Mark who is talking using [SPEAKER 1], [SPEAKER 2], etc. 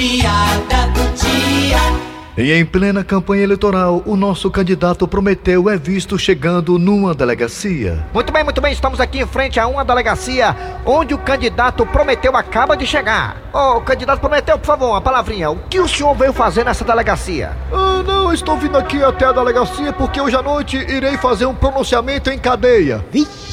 [SPEAKER 1] piada do dia.
[SPEAKER 2] E em plena campanha eleitoral, o nosso candidato Prometeu é visto chegando numa delegacia.
[SPEAKER 3] Muito bem, muito bem, estamos aqui em frente a uma delegacia onde o candidato Prometeu acaba de chegar. Ô, oh, candidato Prometeu, por favor, uma palavrinha. O que o senhor veio fazer nessa delegacia?
[SPEAKER 2] Ah, não, estou vindo aqui até a delegacia porque hoje à noite irei fazer um pronunciamento em cadeia.
[SPEAKER 3] Vixe!